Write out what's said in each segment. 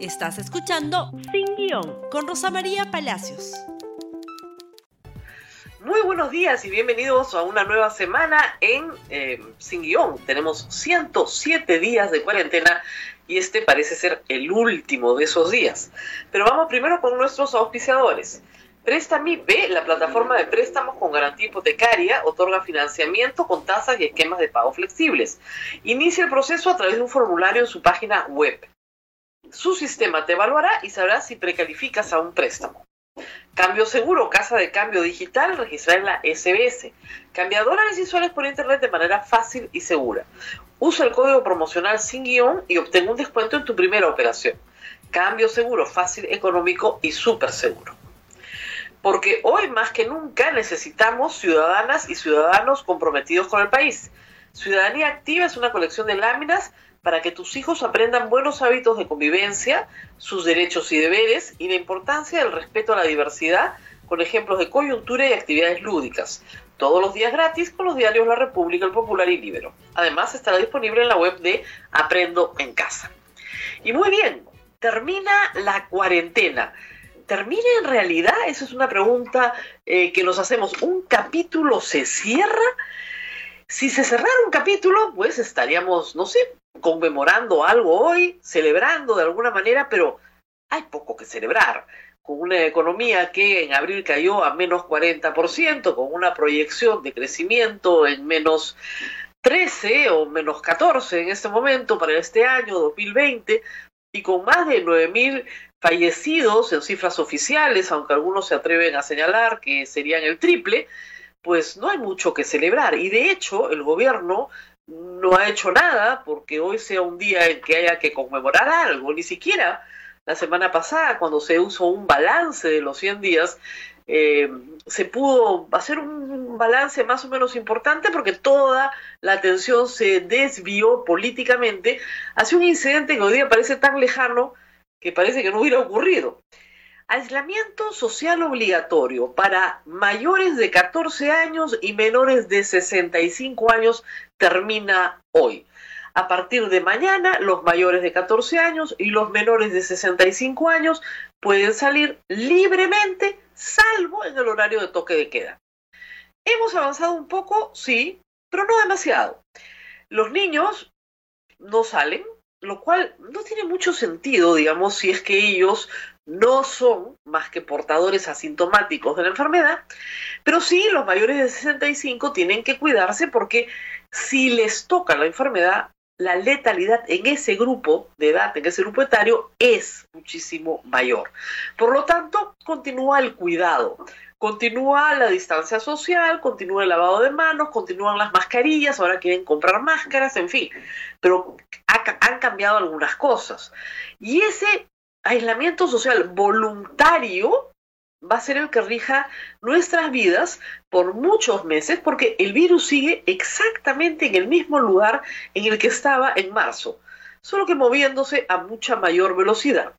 Estás escuchando Sin Guión con Rosa María Palacios. Muy buenos días y bienvenidos a una nueva semana en eh, Sin Guión. Tenemos 107 días de cuarentena y este parece ser el último de esos días. Pero vamos primero con nuestros auspiciadores. Préstame B, la plataforma de préstamos con garantía hipotecaria, otorga financiamiento con tasas y esquemas de pago flexibles. Inicia el proceso a través de un formulario en su página web. Su sistema te evaluará y sabrá si precalificas a un préstamo. Cambio seguro, casa de cambio digital, registrar en la SBS. Cambia dólares y soles por internet de manera fácil y segura. Usa el código promocional sin guion y obtén un descuento en tu primera operación. Cambio seguro, fácil, económico y súper seguro. Porque hoy más que nunca necesitamos ciudadanas y ciudadanos comprometidos con el país. Ciudadanía Activa es una colección de láminas para que tus hijos aprendan buenos hábitos de convivencia, sus derechos y deberes y la importancia del respeto a la diversidad con ejemplos de coyuntura y actividades lúdicas. Todos los días gratis con los diarios La República, El Popular y Libero. Además estará disponible en la web de Aprendo en Casa. Y muy bien, termina la cuarentena. ¿Termina en realidad? Esa es una pregunta eh, que nos hacemos. ¿Un capítulo se cierra? Si se cerrara un capítulo, pues estaríamos, no sé, conmemorando algo hoy, celebrando de alguna manera, pero hay poco que celebrar. Con una economía que en abril cayó a menos 40%, con una proyección de crecimiento en menos 13 o menos 14 en este momento para este año 2020, y con más de 9.000 fallecidos en cifras oficiales, aunque algunos se atreven a señalar que serían el triple, pues no hay mucho que celebrar. Y de hecho, el gobierno no ha hecho nada porque hoy sea un día en que haya que conmemorar algo, ni siquiera la semana pasada cuando se usó un balance de los 100 días, eh, se pudo hacer un balance más o menos importante porque toda la atención se desvió políticamente hacia un incidente que hoy día parece tan lejano que parece que no hubiera ocurrido. Aislamiento social obligatorio para mayores de 14 años y menores de 65 años termina hoy. A partir de mañana, los mayores de 14 años y los menores de 65 años pueden salir libremente, salvo en el horario de toque de queda. Hemos avanzado un poco, sí, pero no demasiado. Los niños no salen, lo cual no tiene mucho sentido, digamos, si es que ellos no son más que portadores asintomáticos de la enfermedad, pero sí los mayores de 65 tienen que cuidarse porque si les toca la enfermedad, la letalidad en ese grupo de edad, en ese grupo etario, es muchísimo mayor. Por lo tanto, continúa el cuidado, continúa la distancia social, continúa el lavado de manos, continúan las mascarillas, ahora quieren comprar máscaras, en fin, pero han cambiado algunas cosas. Y ese aislamiento social voluntario va a ser el que rija nuestras vidas por muchos meses porque el virus sigue exactamente en el mismo lugar en el que estaba en marzo, solo que moviéndose a mucha mayor velocidad.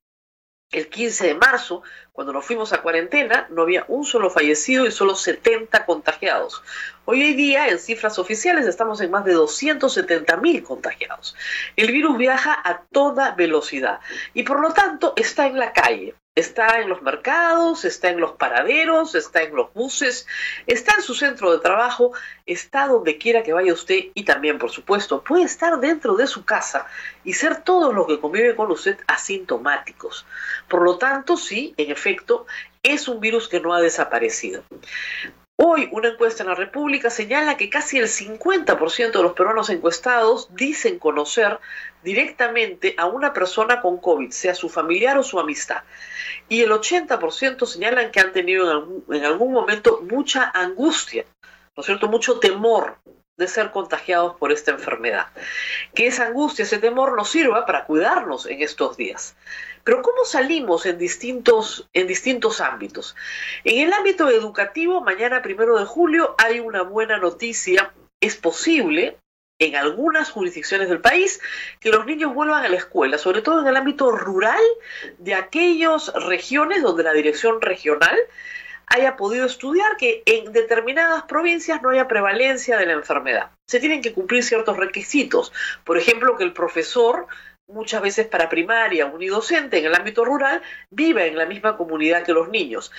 El 15 de marzo, cuando nos fuimos a cuarentena, no había un solo fallecido y solo 70 contagiados. Hoy día, en cifras oficiales, estamos en más de 270 mil contagiados. El virus viaja a toda velocidad y por lo tanto está en la calle. Está en los mercados, está en los paraderos, está en los buses, está en su centro de trabajo, está donde quiera que vaya usted y también, por supuesto, puede estar dentro de su casa y ser todos los que conviven con usted asintomáticos. Por lo tanto, sí, en efecto, es un virus que no ha desaparecido. Hoy una encuesta en la República señala que casi el 50% de los peruanos encuestados dicen conocer directamente a una persona con COVID, sea su familiar o su amistad. Y el 80% señalan que han tenido en algún, en algún momento mucha angustia, ¿no es cierto? Mucho temor de ser contagiados por esta enfermedad. Que esa angustia, ese temor nos sirva para cuidarnos en estos días. Pero ¿cómo salimos en distintos, ámbitos? En el ámbito educativo, mañana primero de julio hay una buena noticia. Es posible en algunas jurisdicciones del país que los niños vuelvan a la escuela, sobre todo en el ámbito rural de aquellas regiones donde la dirección regional haya podido estudiar que en determinadas provincias no haya prevalencia de la enfermedad. Se tienen que cumplir ciertos requisitos. Por ejemplo, que el profesor muchas veces para primaria, unidocente en el ámbito rural, vive en la misma comunidad que los niños.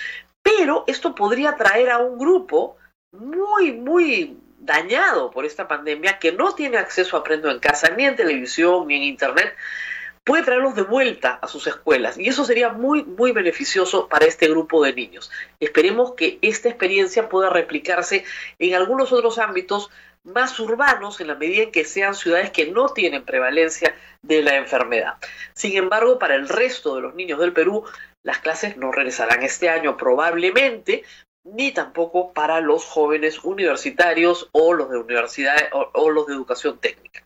Pero esto podría traer a un grupo muy, muy dañado por esta pandemia, que no tiene acceso a Aprendo en Casa, ni en televisión, ni en Internet, puede traerlos de vuelta a sus escuelas. Y eso sería muy, muy beneficioso para este grupo de niños. Esperemos que esta experiencia pueda replicarse en algunos otros ámbitos más urbanos en la medida en que sean ciudades que no tienen prevalencia de la enfermedad. Sin embargo, para el resto de los niños del Perú, las clases no regresarán este año probablemente, ni tampoco para los jóvenes universitarios o los de universidad o, los de educación técnica.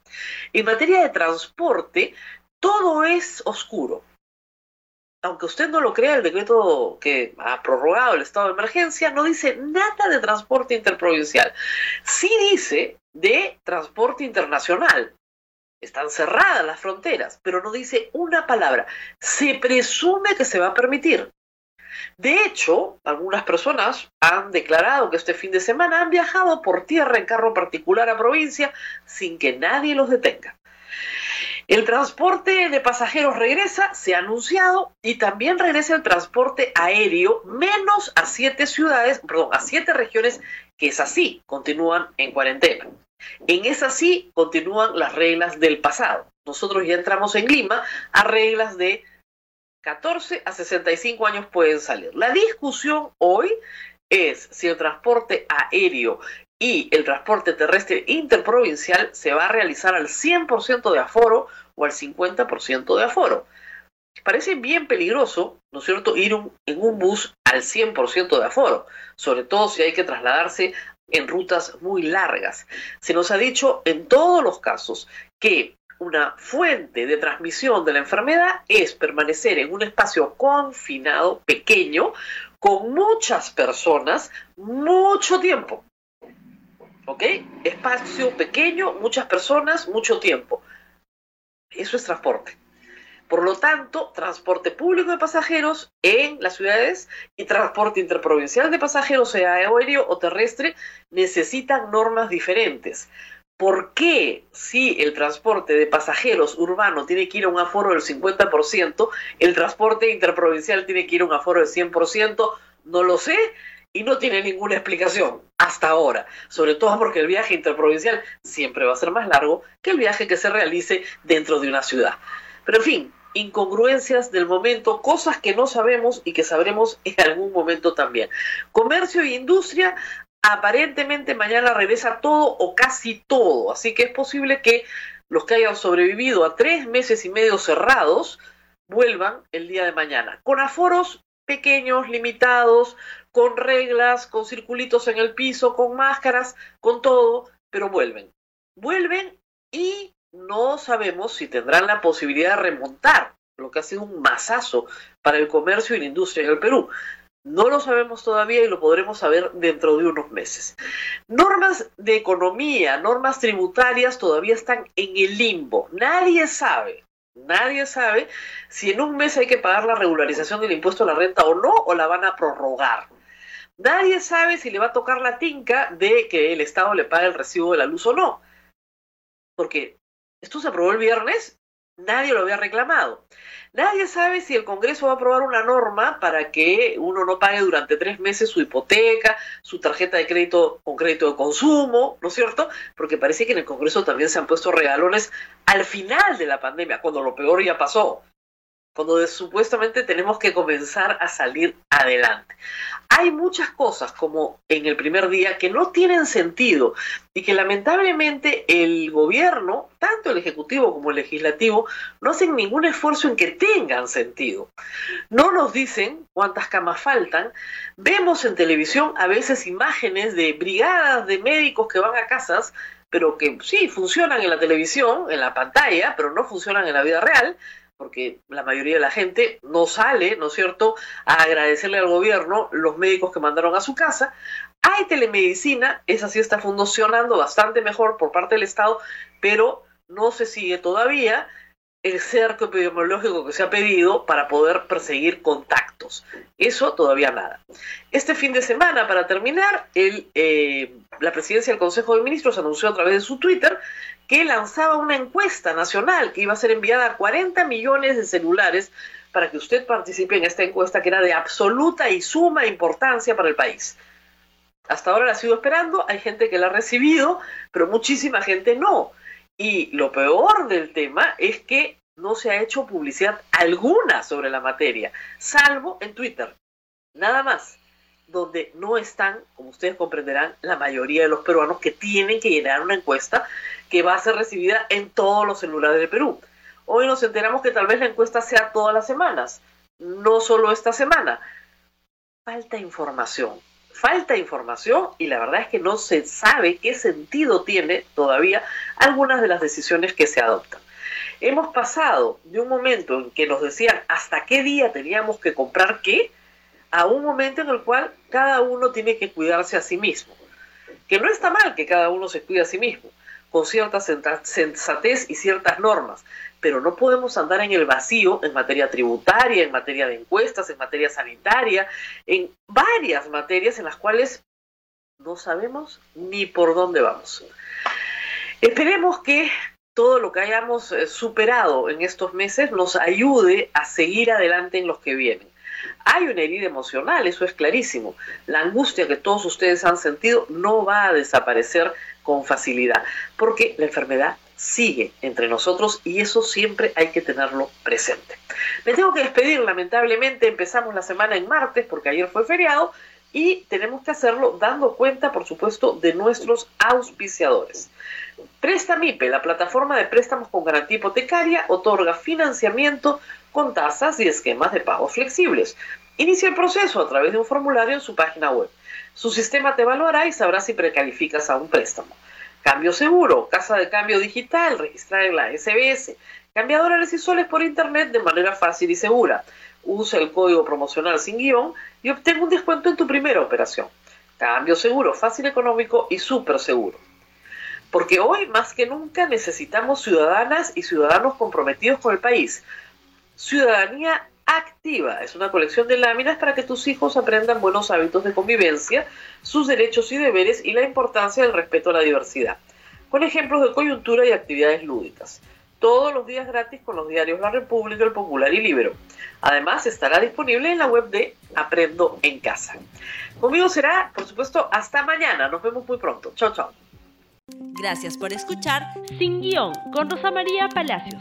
En materia de transporte, todo es oscuro. Aunque usted no lo crea, el decreto que ha prorrogado el estado de emergencia no dice nada de transporte interprovincial. Sí dice de transporte internacional. Están cerradas las fronteras, pero no dice una palabra. Se presume que se va a permitir. De hecho, algunas personas han declarado que este fin de semana han viajado por tierra en carro particular a provincia sin que nadie los detenga. El transporte de pasajeros regresa, se ha anunciado, y también regresa el transporte aéreo, menos a siete ciudades, perdón, a siete regiones que es así, continúan en cuarentena. En esa sí continúan las reglas del pasado. Nosotros ya entramos en Lima a reglas de 14 a 65 años pueden salir. La discusión hoy es si el transporte aéreo y el transporte terrestre interprovincial se va a realizar al 100% de aforo o al 50% de aforo. Parece bien peligroso, ¿no es cierto?, ir en un bus al 100% de aforo, sobre todo si hay que trasladarse en rutas muy largas. Se nos ha dicho en todos los casos que una fuente de transmisión de la enfermedad es permanecer en un espacio confinado, pequeño, con muchas personas, mucho tiempo. ¿Ok? Espacio pequeño, muchas personas, mucho tiempo. Eso es transporte. Por lo tanto, transporte público de pasajeros en las ciudades y transporte interprovincial de pasajeros, sea aéreo o terrestre, necesitan normas diferentes. ¿Por qué si el transporte de pasajeros urbano tiene que ir a un aforo del 50%, el transporte interprovincial tiene que ir a un aforo del 100%? No lo sé y no tiene ninguna explicación hasta ahora, sobre todo porque el viaje interprovincial siempre va a ser más largo que el viaje que se realice dentro de una ciudad. Pero en fin, incongruencias del momento, cosas que no sabemos y que sabremos en algún momento también. Comercio e industria aparentemente mañana regresa todo o casi todo, así que es posible que los que hayan sobrevivido a tres meses y medio cerrados vuelvan el día de mañana, con aforos pequeños, limitados, con reglas, con circulitos en el piso, con máscaras, con todo, pero vuelven. Vuelven y no sabemos si tendrán la posibilidad de remontar, lo que ha sido un masazo para el comercio y la industria en el Perú. No lo sabemos todavía y lo podremos saber dentro de unos meses. Normas de economía, normas tributarias todavía están en el limbo. Nadie sabe, nadie sabe si en un mes hay que pagar la regularización del impuesto a la renta o no, o la van a prorrogar. Nadie sabe si le va a tocar la tinca de que el Estado le pague el recibo de la luz o no. Porque esto se aprobó el viernes, nadie lo había reclamado. Nadie sabe si el Congreso va a aprobar una norma para que uno no pague durante tres meses su hipoteca, su tarjeta de crédito con crédito de consumo, ¿no es cierto? Porque parece que en el Congreso también se han puesto regalones al final de la pandemia, cuando lo peor ya pasó cuando supuestamente tenemos que comenzar a salir adelante. Hay muchas cosas como en el primer día que no tienen sentido y que lamentablemente el gobierno, tanto el ejecutivo como el legislativo, no hacen ningún esfuerzo en que tengan sentido. No nos dicen cuántas camas faltan. Vemos en televisión a veces imágenes de brigadas de médicos que van a casas pero que sí funcionan en la televisión, en la pantalla, pero no funcionan en la vida real, porque la mayoría de la gente no sale, ¿no es cierto?, a agradecerle al gobierno los médicos que mandaron a su casa. Hay telemedicina, esa sí está funcionando bastante mejor por parte del Estado, pero no se sigue todavía el cerco epidemiológico que se ha pedido para poder perseguir contactos. Eso todavía nada. Este fin de semana, para terminar, el, eh, la presidencia del Consejo de Ministros anunció a través de su Twitter que lanzaba una encuesta nacional que iba a ser enviada a 40 millones de celulares para que usted participe en esta encuesta que era de absoluta y suma importancia para el país. Hasta ahora la sigo esperando, hay gente que la ha recibido, pero muchísima gente no. Y lo peor del tema es que no se ha hecho publicidad alguna sobre la materia, salvo en Twitter. Nada más, donde no están, como ustedes comprenderán, la mayoría de los peruanos que tienen que llenar una encuesta que va a ser recibida en todos los celulares del Perú. Hoy nos enteramos que tal vez la encuesta sea todas las semanas, no solo esta semana. Falta información falta información y la verdad es que no se sabe qué sentido tiene todavía algunas de las decisiones que se adoptan. Hemos pasado de un momento en que nos decían hasta qué día teníamos que comprar qué, a un momento en el cual cada uno tiene que cuidarse a sí mismo. Que no está mal que cada uno se cuide a sí mismo, con cierta sensatez y ciertas normas, pero no podemos andar en el vacío en materia tributaria, en materia de encuestas, en materia sanitaria, en varias materias en las cuales no sabemos ni por dónde vamos. Esperemos que todo lo que hayamos eh, superado en estos meses nos ayude a seguir adelante en los que vienen. Hay una herida emocional, eso es clarísimo. La angustia que todos ustedes han sentido no va a desaparecer con facilidad, porque la enfermedad sigue entre nosotros y eso siempre hay que tenerlo presente. Me tengo que despedir, lamentablemente empezamos la semana en martes porque ayer fue feriado y tenemos que hacerlo dando cuenta, por supuesto, de nuestros auspiciadores. Prestamipe, la plataforma de préstamos con garantía hipotecaria, otorga financiamiento con tasas y esquemas de pagos flexibles. Inicia el proceso a través de un formulario en su página web. Su sistema te evaluará y sabrá si precalificas a un préstamo. Cambio seguro, casa de cambio digital, registrar en la SBS. Cambia dólares y soles por internet de manera fácil y segura. Usa el código promocional sin guion y obtenga un descuento en tu primera operación. Cambio seguro, fácil, económico y súper seguro. Porque hoy más que nunca necesitamos ciudadanas y ciudadanos comprometidos con el país. Ciudadanía activa. Es una colección de láminas para que tus hijos aprendan buenos hábitos de convivencia, sus derechos y deberes y la importancia del respeto a la diversidad, con ejemplos de coyuntura y actividades lúdicas. Todos los días gratis con los diarios La República, El Popular y Libro. Además, estará disponible en la web de Aprendo en Casa. Conmigo será, por supuesto, hasta mañana. Nos vemos muy pronto. Chao, chao. Gracias por escuchar Sin Guión con Rosa María Palacios.